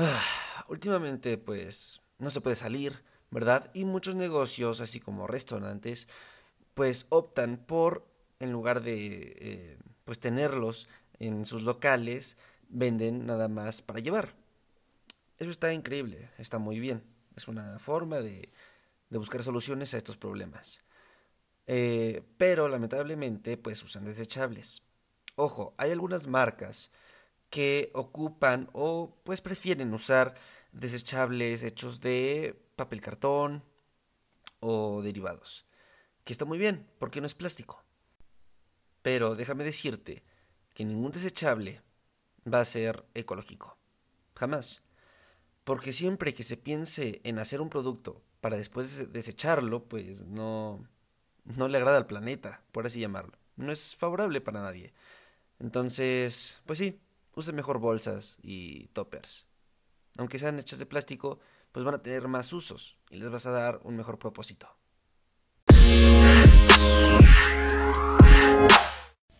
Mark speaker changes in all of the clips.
Speaker 1: Ah, últimamente, pues, no se puede salir, ¿verdad? Y muchos negocios, así como restaurantes, pues optan por, en lugar de, eh, pues, tenerlos en sus locales, venden nada más para llevar. Eso está increíble, está muy bien. Es una forma de, de buscar soluciones a estos problemas. Eh, pero lamentablemente, pues usan desechables. Ojo, hay algunas marcas que ocupan o pues prefieren usar desechables hechos de papel cartón o derivados. Que está muy bien, porque no es plástico. Pero déjame decirte que ningún desechable va a ser ecológico. Jamás. Porque siempre que se piense en hacer un producto para después desecharlo, pues no, no le agrada al planeta, por así llamarlo. No es favorable para nadie. Entonces, pues sí, use mejor bolsas y toppers. Aunque sean hechas de plástico, pues van a tener más usos y les vas a dar un mejor propósito.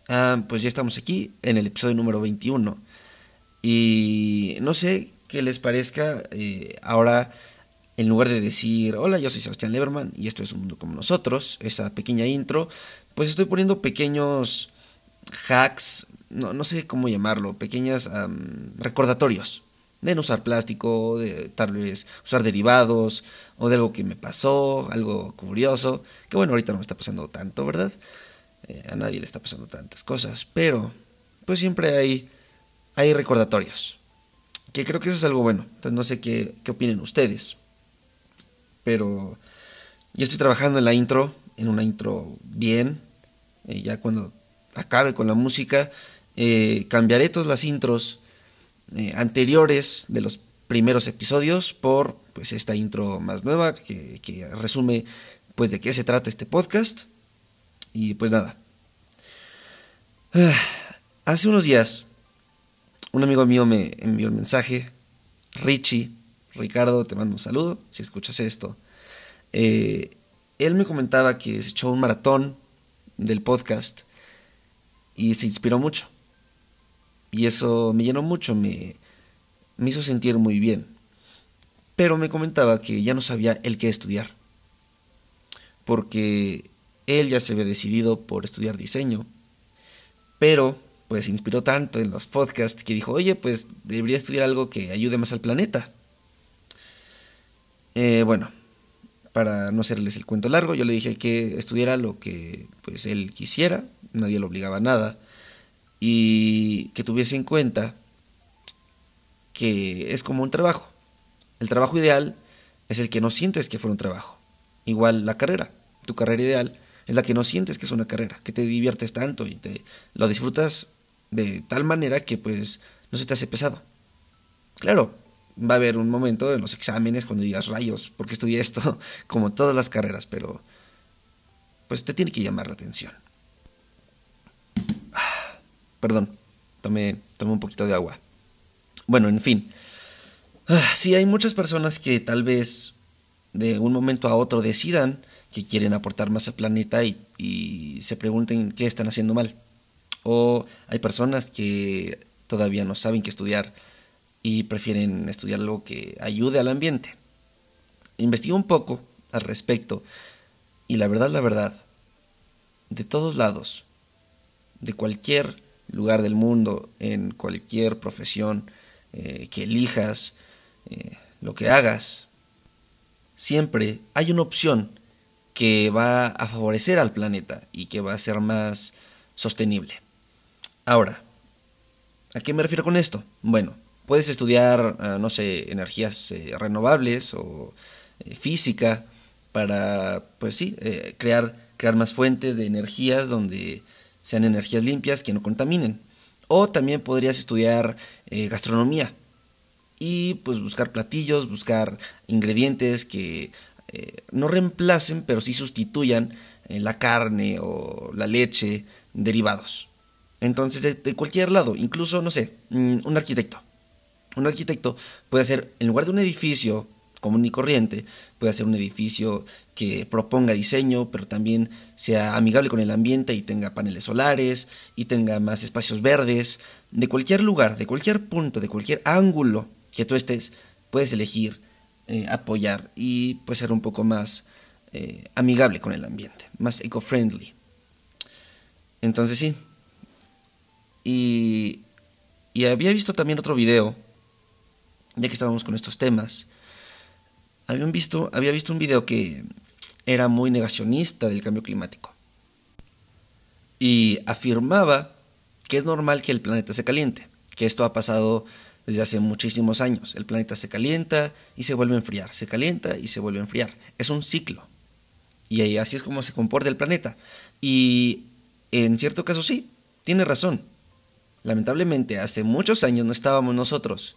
Speaker 1: Ah, pues ya estamos aquí en el episodio número 21. Y no sé qué les parezca eh, ahora, en lugar de decir, hola, yo soy Sebastián Leberman y esto es un mundo como nosotros, esa pequeña intro, pues estoy poniendo pequeños hacks no, no sé cómo llamarlo, pequeñas recordatorios de no usar plástico, de tal vez usar derivados o de algo que me pasó, algo curioso, que bueno, ahorita no me está pasando tanto, ¿verdad? Eh, a nadie le está pasando tantas cosas, pero pues siempre hay, hay recordatorios, que creo que eso es algo bueno, entonces no sé qué, qué opinen ustedes, pero yo estoy trabajando en la intro, en una intro bien, eh, ya cuando acabe con la música, eh, cambiaré todas las intros eh, anteriores de los primeros episodios por pues esta intro más nueva que, que, resume pues de qué se trata este podcast. Y pues nada. Hace unos días un amigo mío me envió un mensaje. Richie Ricardo te mando un saludo si escuchas esto. Eh, él me comentaba que se echó un maratón del podcast y se inspiró mucho y eso me llenó mucho, me, me hizo sentir muy bien. Pero me comentaba que ya no sabía el qué estudiar. Porque él ya se había decidido por estudiar diseño. Pero pues se inspiró tanto en los podcasts que dijo, oye, pues debería estudiar algo que ayude más al planeta. Eh, bueno, para no hacerles el cuento largo, yo le dije que estudiara lo que pues él quisiera, nadie lo obligaba a nada y que tuviese en cuenta que es como un trabajo. El trabajo ideal es el que no sientes que fuera un trabajo. Igual la carrera. Tu carrera ideal es la que no sientes que es una carrera, que te diviertes tanto y te lo disfrutas de tal manera que pues no se te hace pesado. Claro, va a haber un momento en los exámenes cuando digas rayos, porque estudié esto, como todas las carreras, pero pues te tiene que llamar la atención. Perdón, tomé, tomé un poquito de agua. Bueno, en fin. Sí, hay muchas personas que tal vez de un momento a otro decidan que quieren aportar más al planeta y, y se pregunten qué están haciendo mal. O hay personas que todavía no saben qué estudiar y prefieren estudiar algo que ayude al ambiente. Investigué un poco al respecto y la verdad, la verdad, de todos lados, de cualquier lugar del mundo, en cualquier profesión eh, que elijas, eh, lo que hagas, siempre hay una opción que va a favorecer al planeta y que va a ser más sostenible. Ahora, ¿a qué me refiero con esto? Bueno, puedes estudiar, ah, no sé, energías eh, renovables o física para, pues sí, crear, crear más fuentes de energías donde sean energías limpias que no contaminen. O también podrías estudiar eh, gastronomía y pues buscar platillos, buscar ingredientes que eh, no reemplacen, pero sí sustituyan eh, la carne o la leche, derivados. Entonces, de, cualquier lado, incluso, no sé, mm, un arquitecto. Un arquitecto puede hacer, en lugar de un edificio común y corriente, puede hacer un edificio que proponga diseño, pero también sea amigable con el ambiente y tenga paneles solares y tenga más espacios verdes. De cualquier lugar, de cualquier punto, de cualquier ángulo que tú estés, puedes elegir eh, apoyar y pues ser un poco más eh, amigable con el ambiente, más eco-friendly. Entonces sí. Y, y había visto también otro video, ya que estábamos con estos temas. Habían visto, había visto un video que era muy negacionista del cambio climático. Y afirmaba que es normal que el planeta se caliente, que esto ha pasado desde hace muchísimos años. El planeta se calienta y se vuelve a enfriar, se calienta y se vuelve a enfriar. Es un ciclo. Y así es como se comporta el planeta. Y en cierto caso sí, tiene razón. Lamentablemente, hace muchos años no estábamos nosotros.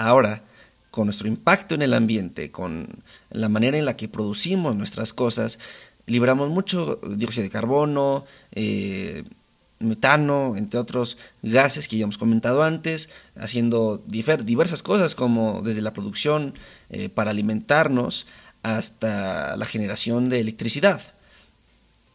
Speaker 1: Ahora, con nuestro impacto en el ambiente, con la manera en la que producimos nuestras cosas, libramos mucho dióxido de carbono, eh, metano, entre otros gases que ya hemos comentado antes, haciendo diversas cosas como desde la producción eh, para alimentarnos hasta la generación de electricidad.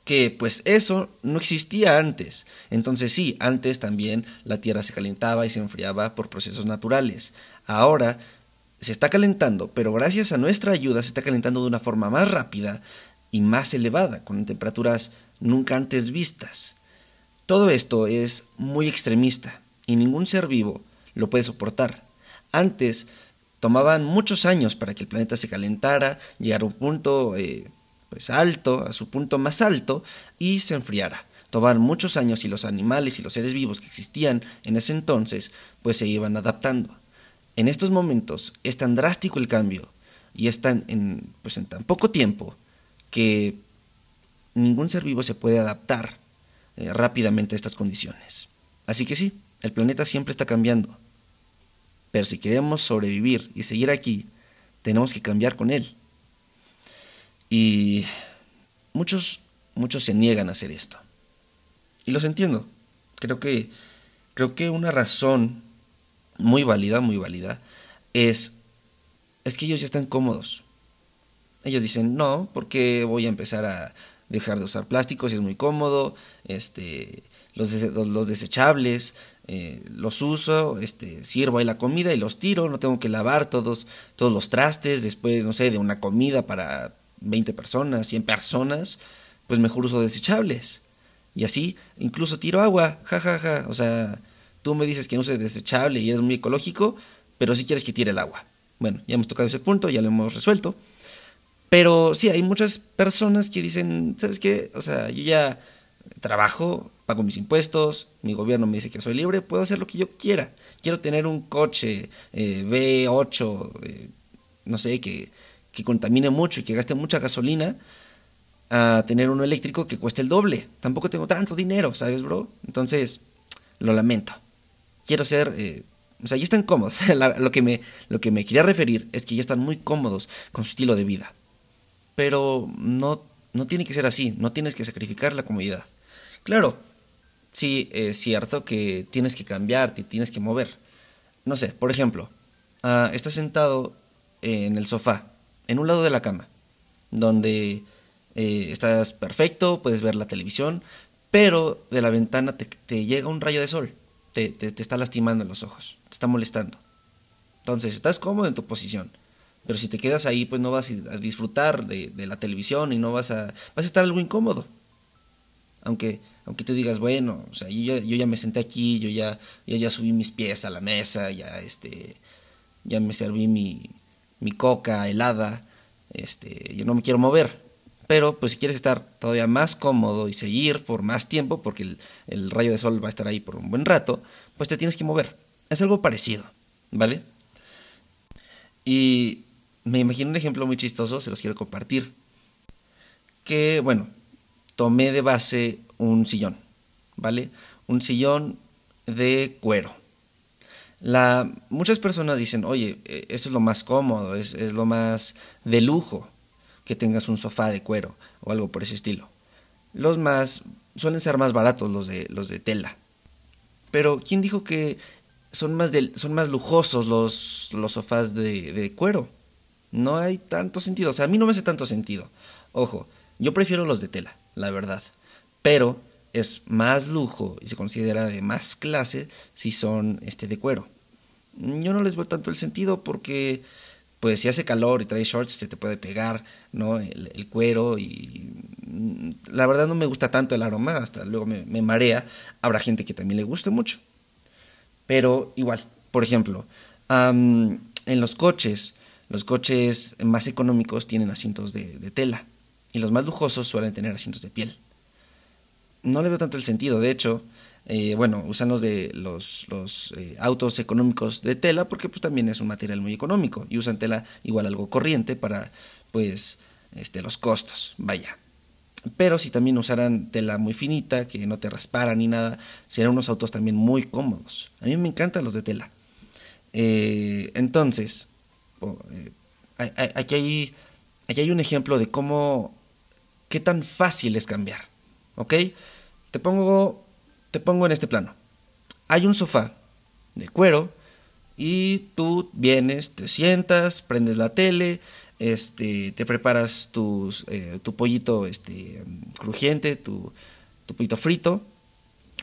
Speaker 1: Que pues eso no existía antes. Entonces sí, antes también la Tierra se calentaba y se enfriaba por procesos naturales. Ahora se está calentando, pero gracias a nuestra ayuda se está calentando de una forma más rápida y más elevada, con temperaturas nunca antes vistas. Todo esto es muy extremista y ningún ser vivo lo puede soportar. Antes tomaban muchos años para que el planeta se calentara, llegara a un punto eh, pues alto, a su punto más alto y se enfriara. Tomaban muchos años y los animales y los seres vivos que existían en ese entonces pues se iban adaptando. En estos momentos es tan drástico el cambio y es tan en, pues en tan poco tiempo que ningún ser vivo se puede adaptar eh, rápidamente estas condiciones. Así que sí, el planeta siempre está cambiando. Pero si queremos sobrevivir y seguir aquí, tenemos que cambiar con él. Y muchos, muchos se niegan a hacer esto. Y los entiendo. Creo que, creo que una razón muy válida, muy válida, es, es que ellos ya están cómodos. Ellos dicen, no, porque voy a empezar a, dejar de usar plásticos, es muy cómodo, este, los, los desechables, eh, los uso, este, sirvo ahí la comida y los tiro, no tengo que lavar todos, todos los trastes, después, no sé, de una comida para 20 personas, 100 personas, pues mejor uso desechables. Y así, incluso tiro agua, jajaja, ja, ja. o sea, tú me dices que no uses desechable y eres muy ecológico, pero si quieres que tire el agua. Bueno, ya hemos tocado ese punto, ya lo hemos resuelto. Pero sí, hay muchas personas que dicen, ¿sabes qué? O sea, yo ya trabajo, pago mis impuestos, mi gobierno me dice que soy libre, puedo hacer lo que yo quiera. Quiero tener un coche eh, V8, eh, no sé, que, que contamine mucho y que gaste mucha gasolina, a tener uno eléctrico que cueste el doble. Tampoco tengo tanto dinero, ¿sabes, bro? Entonces, lo lamento. Quiero ser... Eh, o sea, ya están cómodos. lo, que me, lo que me quería referir es que ya están muy cómodos con su estilo de vida. Pero no, no tiene que ser así, no tienes que sacrificar la comodidad. Claro, sí es cierto que tienes que cambiar, te tienes que mover. No sé, por ejemplo, ah, estás sentado en el sofá, en un lado de la cama, donde eh, estás perfecto, puedes ver la televisión, pero de la ventana te, llega un rayo de sol, te, te, está lastimando los ojos, te está molestando. Entonces, estás cómodo en tu posición pero si te quedas ahí, pues no vas a disfrutar de, la televisión y no vas a... vas a estar algo incómodo. Aunque, aunque tú digas, bueno, o sea, yo ya, yo ya me senté aquí, yo ya, ya subí mis pies a la mesa, ya este, ya me serví mi, mi coca helada, este, yo no me quiero mover. Pero pues si quieres estar todavía más cómodo y seguir por más tiempo, porque el, rayo de sol va a estar ahí por un buen rato, pues te tienes que mover. Es algo parecido, ¿vale? Y me imagino un ejemplo muy chistoso, se los quiero compartir. Que, bueno, tomé de base un sillón, ¿vale? Un sillón de cuero. La, muchas personas dicen, oye, eh, eso es lo más cómodo, es lo más de lujo que tengas un sofá de cuero o algo por ese estilo. Los más suelen ser más baratos los de los de tela. Pero ¿quién dijo que son más son más lujosos los los sofás de, de cuero? No hay tanto sentido, o sea, a mí no me hace tanto sentido. Ojo, yo prefiero los de tela, la verdad. Pero es más lujo y se considera de más clase si son este de cuero. Yo no les veo tanto el sentido porque pues si hace calor y trae shorts se te puede pegar, ¿no? El, cuero y mm, la verdad no me gusta tanto el aroma, hasta luego me, marea. Habrá gente que también le guste mucho. Pero igual, por ejemplo, en los coches, los coches más económicos tienen asientos de tela y los más lujosos suelen tener asientos de piel. No le veo tanto el sentido, de hecho, eh, bueno, usan los de los, eh, autos económicos de tela porque pues también es un material muy económico y usan tela igual algo corriente para pues este, los costos, vaya. Pero si también usaran tela muy finita, que no te raspara ni nada, serían unos autos también muy cómodos. A mí me encantan los de tela. Eh, entonces, aquí, hay, aquí hay un ejemplo de cómo, qué tan fácil es cambiar. ¿Ok? Te pongo te pongo en este plano. Hay un sofá de cuero y tú vienes, te sientas, prendes la tele, este, te preparas tus, eh, tu pollito este, crujiente, tu, pollito frito,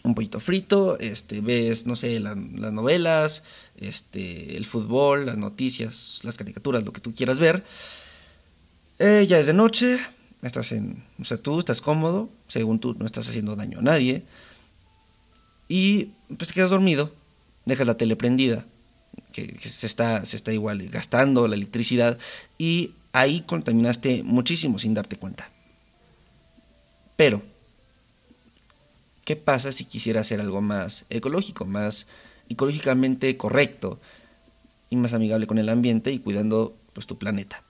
Speaker 1: un pollito frito, este, ves, no sé, las novelas, este, el fútbol, las noticias, las caricaturas, lo que tú quieras ver. Eh, ya es de noche, estás en, o sea, tú estás cómodo, según tú no estás haciendo daño a nadie. Y pues te quedas dormido, dejas la tele prendida, que, se, está, se está igual gastando la electricidad, y ahí contaminaste muchísimo sin darte cuenta. Pero, ¿qué pasa si quisiera hacer algo más ecológico, más ecológicamente correcto y más amigable con el ambiente y cuidando pues tu planeta?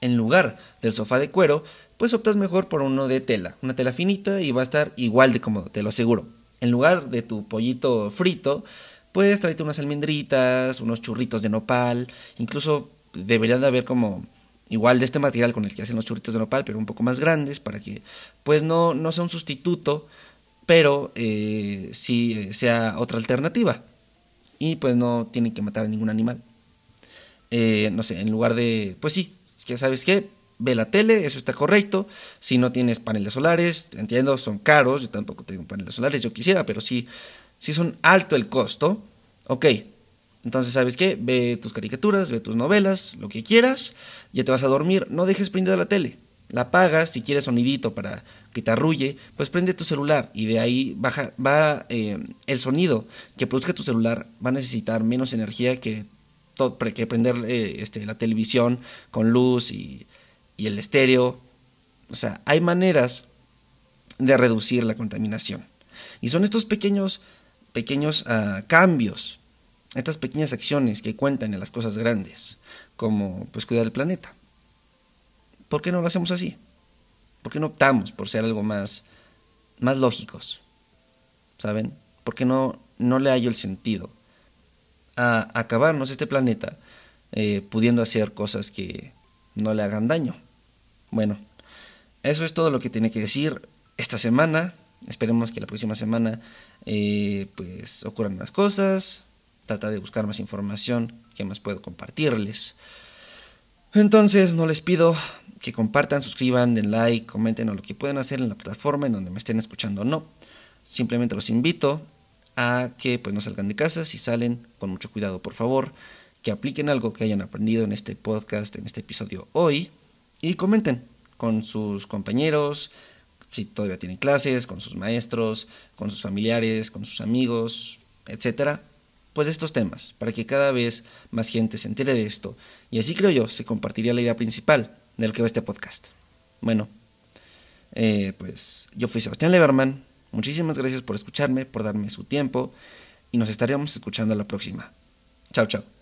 Speaker 1: En lugar del sofá de cuero, pues optas mejor por uno de tela, una tela finita y va a estar igual de cómodo, te lo aseguro en lugar de tu pollito frito, pues tráete unas almendritas, unos churritos de nopal, incluso deberían de haber como igual de este material con el que hacen los churritos de nopal, pero un poco más grandes para que pues no, no sea un sustituto, pero eh, sí eh, sea otra alternativa. Y pues no tienen que matar a ningún animal. Eh, no sé, en lugar de, pues sí, que sabes qué, ve la tele, eso está correcto. Si no tienes paneles solares, entiendo, son caros, yo tampoco tengo paneles solares, yo quisiera, pero si, si son alto el costo, ok. Entonces, ¿sabes qué? Ve tus caricaturas, ve tus novelas, lo que quieras, ya te vas a dormir, no dejes prendida la tele. La apagas, si quieres sonidito para que te arrulle, pues prende tu celular y de ahí baja, va eh, el sonido que produzca tu celular va a necesitar menos energía que, que prender eh, este, la televisión con luz y y el estéreo. O sea, hay maneras de reducir la contaminación. Y son estos pequeños, pequeños uh, cambios, estas pequeñas acciones que cuentan en las cosas grandes, como pues cuidar el planeta. ¿Por qué no lo hacemos así? ¿Por qué no optamos por ser algo más, más lógicos? ¿Saben? ¿Por qué no, no le hallo el sentido a acabarnos este planeta eh, pudiendo hacer cosas que no le hagan daño? Bueno, eso es todo lo que tiene que decir esta semana. Esperemos que la próxima semana eh, pues ocurran más cosas. Trata de buscar más información que más puedo compartirles. Entonces no les pido que compartan, suscriban, den like, comenten o lo que puedan hacer en la plataforma en donde me estén escuchando o no. Simplemente los invito a que pues no salgan de casa, si salen con mucho cuidado por favor, que apliquen algo que hayan aprendido en este podcast, en este episodio hoy y comenten con sus compañeros, si todavía tienen clases, con sus maestros, con sus familiares, con sus amigos, etcétera, pues estos temas, para que cada vez más gente se entere de esto. Y así creo yo, se compartiría la idea principal del que va este podcast. Bueno, eh, pues yo fui Sebastián Leverman. Muchísimas gracias por escucharme, por darme su tiempo y nos estaríamos escuchando la próxima. Chao, chao.